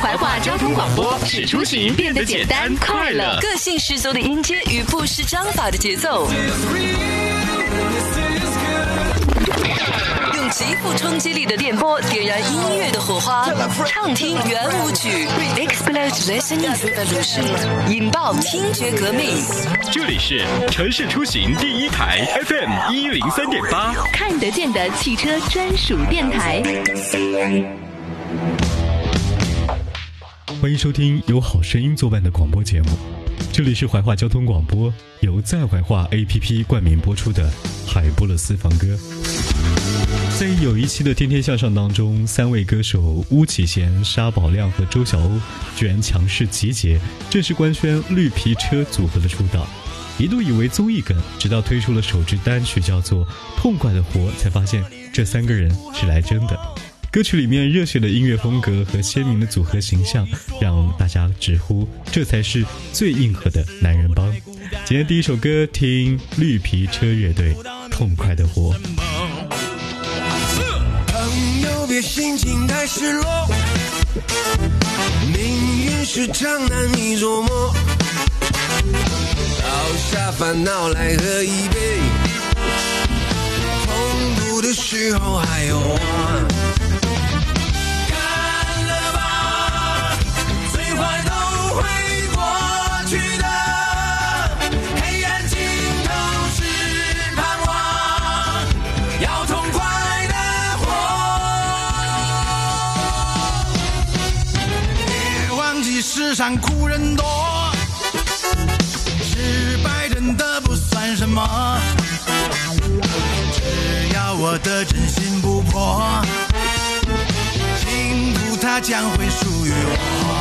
怀化交通广播使出行变得简单快乐。个性十足的音阶与不失章法的节奏，用极富冲击力的电波点燃音乐的火花，畅听圆舞曲，Explode Listening Revolution，引爆听觉革命。这里是城市出行第一台 FM 一零三点八，看得见的汽车专属电台。欢迎收听由好声音作伴的广播节目，这里是怀化交通广播，由在怀化 APP 冠名播出的《海波勒私房歌》。在有一期的《天天向上》当中，三位歌手巫启贤、沙宝亮和周晓鸥居然强势集结，正式官宣绿皮车组合的出道。一度以为综艺梗，直到推出了首支单曲叫做《痛快的活》，才发现这三个人是来真的。歌曲里面热血的音乐风格和鲜明的组合形象，让大家直呼这才是最硬核的男人帮。今天第一首歌，听绿皮车乐队《痛快的活》。朋友，别心情太失落，命运时常难以琢磨。倒下烦恼来喝一杯，痛苦的时候还有我。世上苦人多，失败真的不算什么。只要我的真心不破，幸福它将会属于我。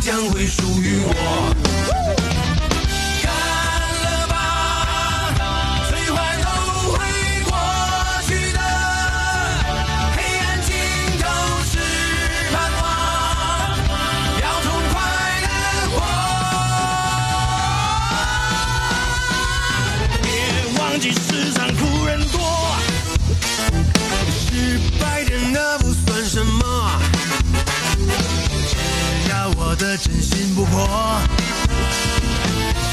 将会我，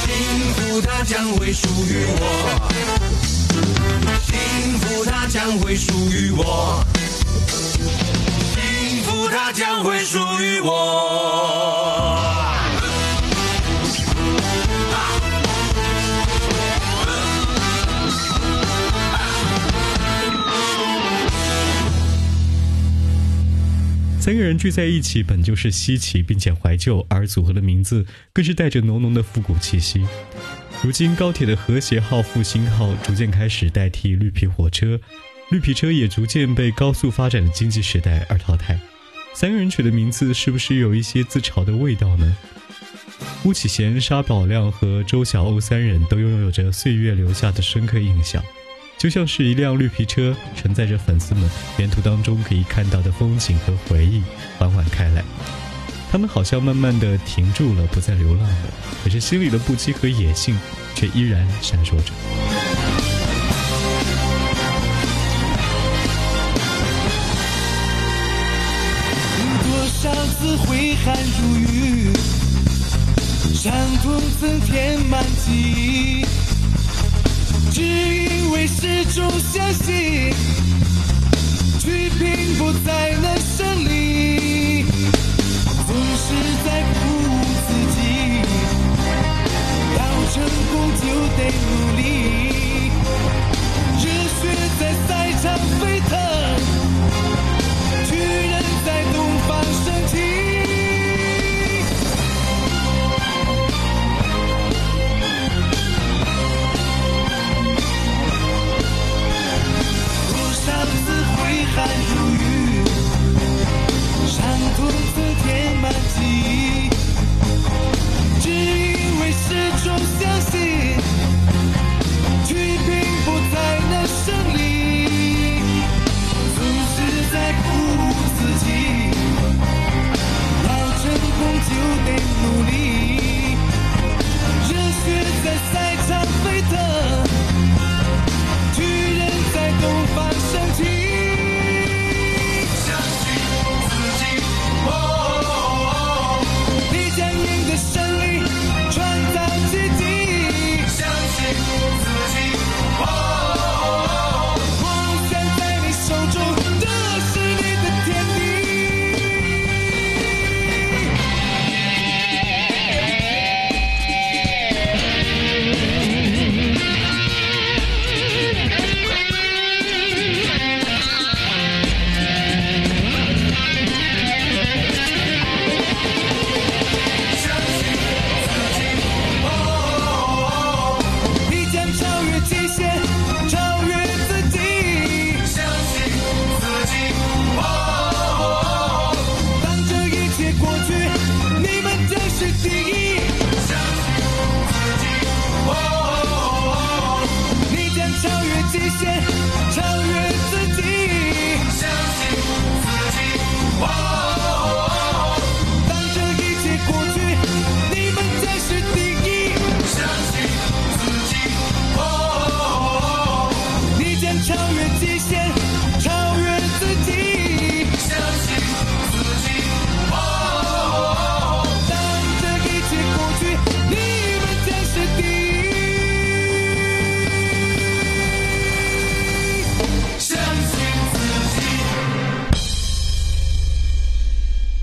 幸福它将会属于我。幸福它将会属于我。幸福它将会属于我。三个人聚在一起本就是稀奇并且怀旧，而组合的名字更是带着浓浓的复古气息。如今高铁的和谐号、复兴号逐渐开始代替绿皮火车，绿皮车也逐渐被高速发展的经济时代而淘汰。三个人取的名字是不是有一些自嘲的味道呢？巫启贤、沙宝亮和周晓鸥三人都拥有着岁月留下的深刻印象。就像是一辆绿皮车，承载着粉丝们沿途当中可以看到的风景和回忆，缓缓开来。他们好像慢慢的停住了，不再流浪了，可是心里的不羁和野性却依然闪烁着。多少次挥汗如雨，伤痛曾填满记忆，始终相信，去拼搏才能胜利。总是在鼓舞自己，要成功就得努力，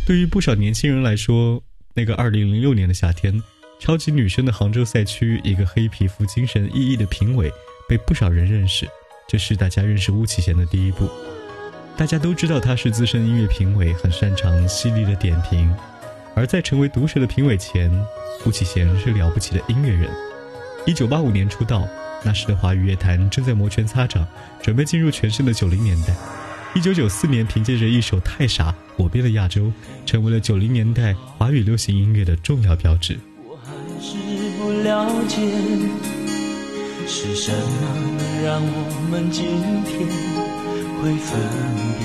对于不少年轻人来说，那个2006年的夏天，超级女声的杭州赛区，一个黑皮肤、精神奕奕的评委被不少人认识，这是大家认识巫启贤的第一步。大家都知道他是资深音乐评委，很擅长犀利的点评。而在成为毒舌的评委前，巫启贤是了不起的音乐人。1985年出道，那时的华语乐坛正在摩拳擦掌，准备进入全新的90年代。一九九四年，凭借着一首《太傻》火遍了亚洲，成为了九零年代华语流行音乐的重要标志。我还是不了解，是什么能让我们今天会分别？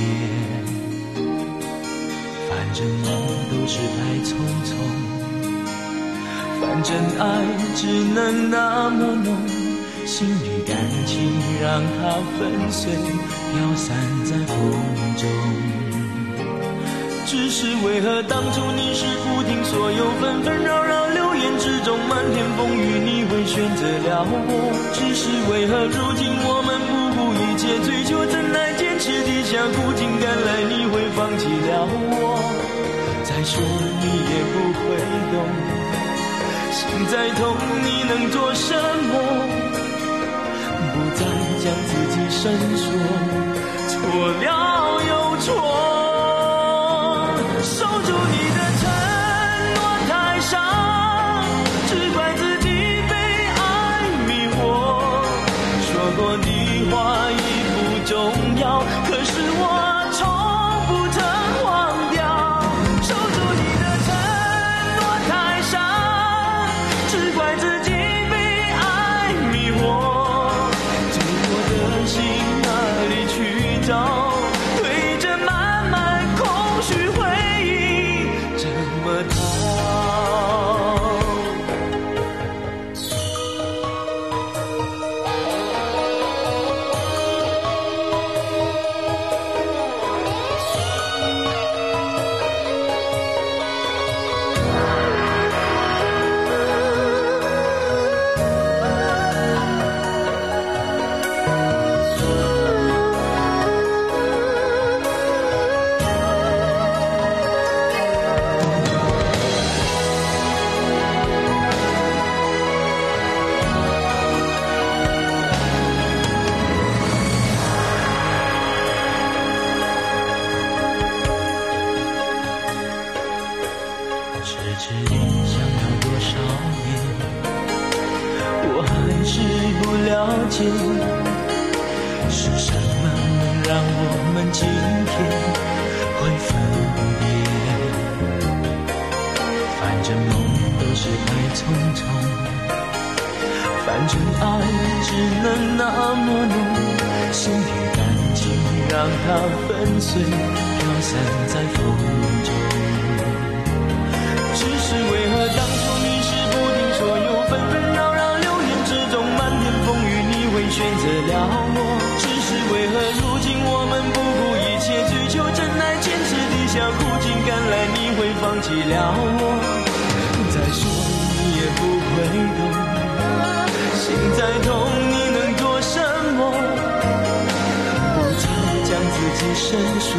反正梦都是太匆匆，反正爱只能那么浓，心里感情让它粉碎，飘散在风中。只是为何当初你是不听所有纷纷扰扰流言之中漫天风雨，你会选择了我？只是为何如今我们不顾一切追求真爱，坚持地下苦尽甘来，你会放弃了我？再说你也不会懂，心再痛你能做什么？不再将自己伸缩，错了是什么能让我们今天会分别？反正梦都是太匆匆，反正爱只能那么浓，心里感情让它粉碎，飘散在风中。选择了我？只是为何如今我们不顾一切追求真爱，坚持地下苦尽甘来，你会放弃了我？再说你也不会懂，心再痛你能做什么？不曾将自己深锁，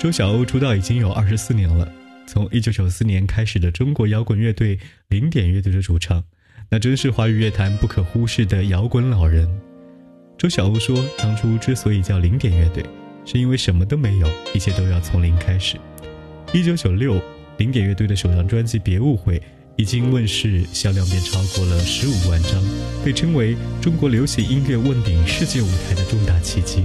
周晓鸥出道已经有二十四年了，从一九九四年开始的中国摇滚乐队零点乐队的主唱，那真是华语乐坛不可忽视的摇滚老人。周晓鸥说，当初之所以叫零点乐队，是因为什么都没有，一切都要从零开始。一九九六，零点乐队的首张专辑《别误会》已经问世，销量便超过了十五万张，被称为中国流行音乐问鼎世界舞台的重大奇迹。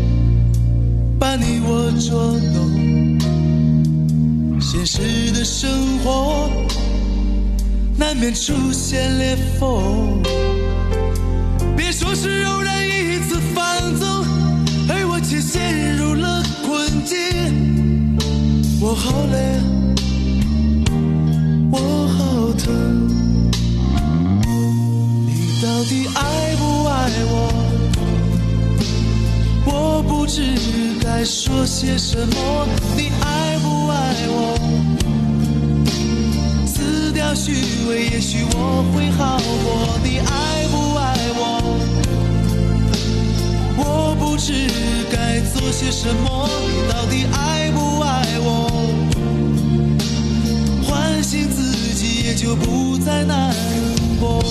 把你我捉弄，现实的生活难免出现裂缝。别说是偶然一次放纵，而我却陷入了困境。我好累，我好疼。你到底爱不爱我？不知该说些什么。你爱不爱我？撕掉虚伪，也许我会好过。你爱不爱我？我不知该做些什么。你到底爱不爱我？唤醒自己，也就不再难过。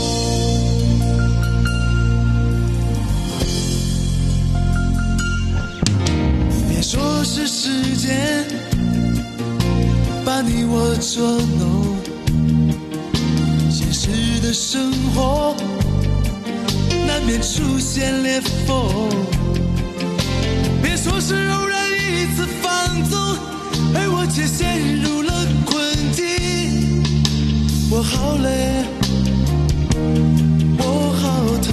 是时间把你我捉弄，现实的生活难免出现裂缝。别说是偶然一次放纵，而我却陷入了困境。我好累，我好疼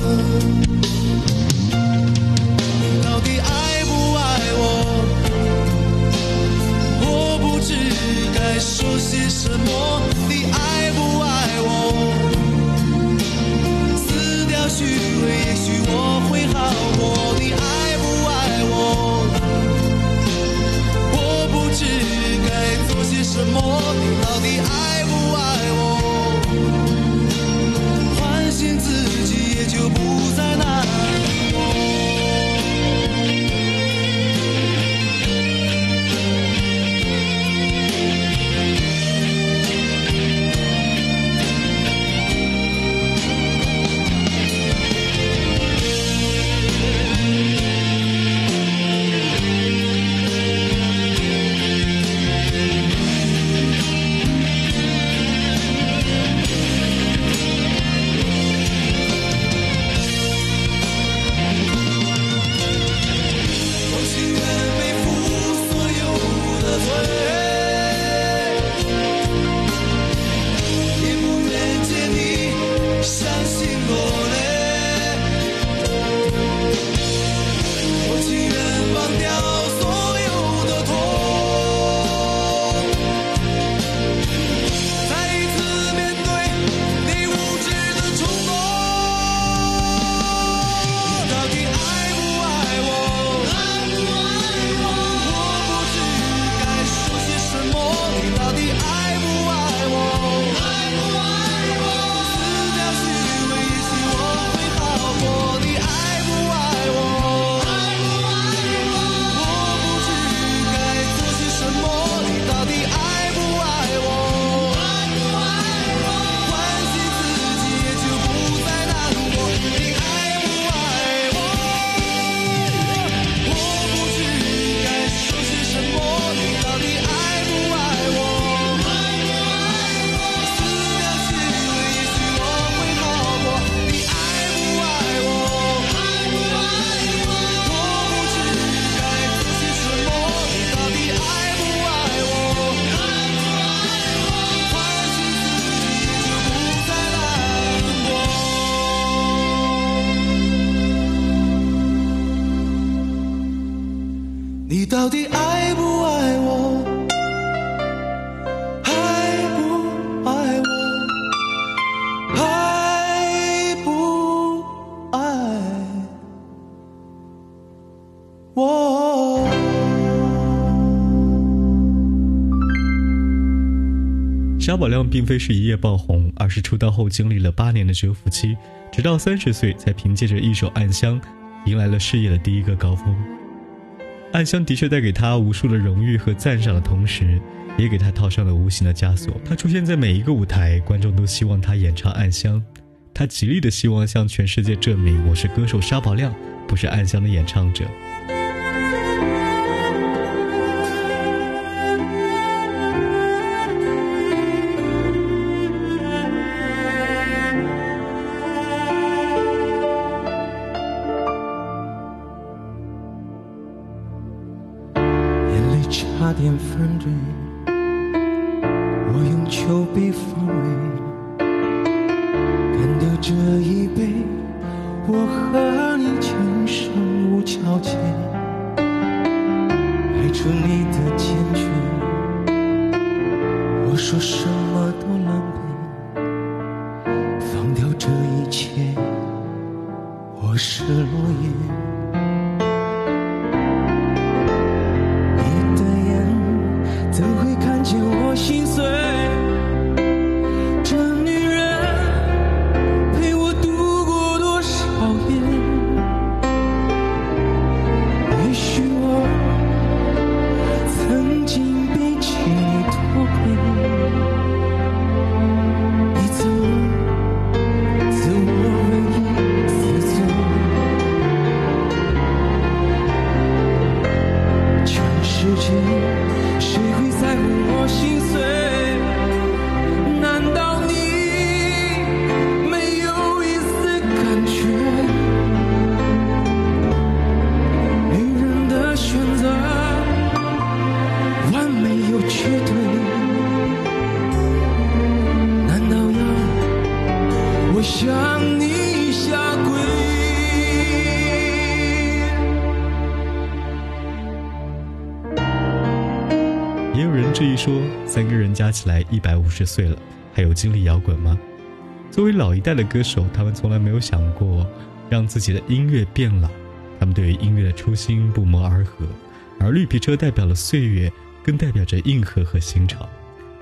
到底爱不爱我？爱不爱我？爱不爱我？沙宝亮并非是一夜爆红，而是出道后经历了八年的蛰伏期，直到三十岁才凭借着一首《暗香》，迎来了事业的第一个高峰。《暗香》的确带给他无数的荣誉和赞赏的同时，也给他套上了无形的枷锁。他出现在每一个舞台，观众都希望他演唱《暗香》，他极力的希望向全世界证明我是歌手沙宝亮，不是《暗香》的演唱者。排除你的坚决，我说什么都狼狈，放掉这一切，我是落叶。世界。起来一百五十岁了，还有精力摇滚吗？作为老一代的歌手，他们从来没有想过让自己的音乐变老，他们对于音乐的初心不谋而合。而绿皮车代表了岁月，更代表着硬核和新潮。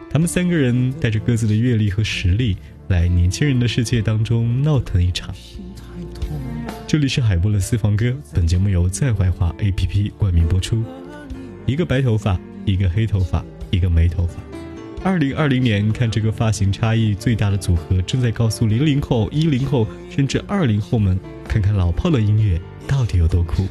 他们三个人带着各自的阅历和实力，来年轻人的世界当中闹腾一场。这里是海波的私房歌，本节目由在怀化 APP 冠名播出。一个白头发，一个黑头发，一个没头发。二零二零年，看这个发型差异最大的组合，正在告诉零零后、一零后甚至二零后们，看看老炮的音乐到底有多酷。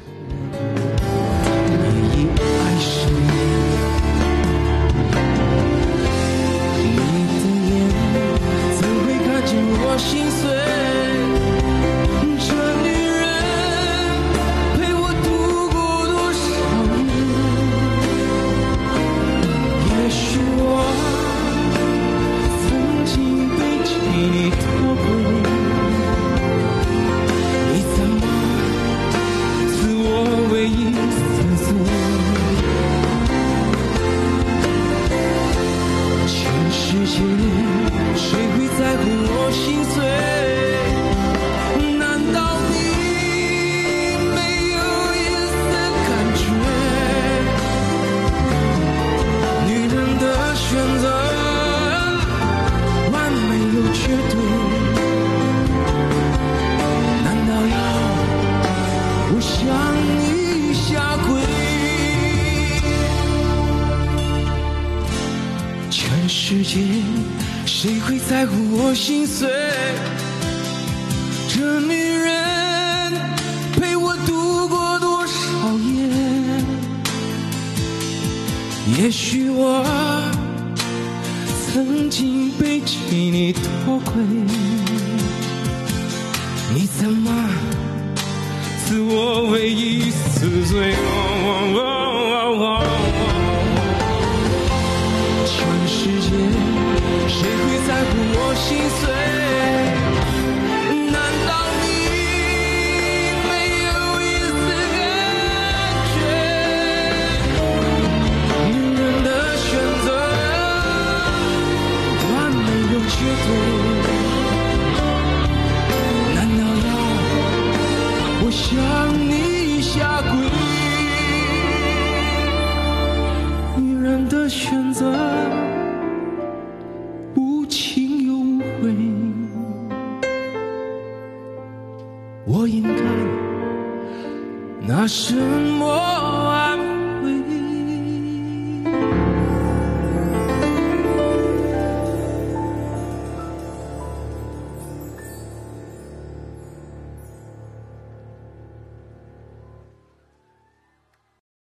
世界谁会在乎我心碎？这女人陪我度过多少夜？也许我曾经背弃你脱轨，你怎么？自我唯一死罪。在乎我心碎？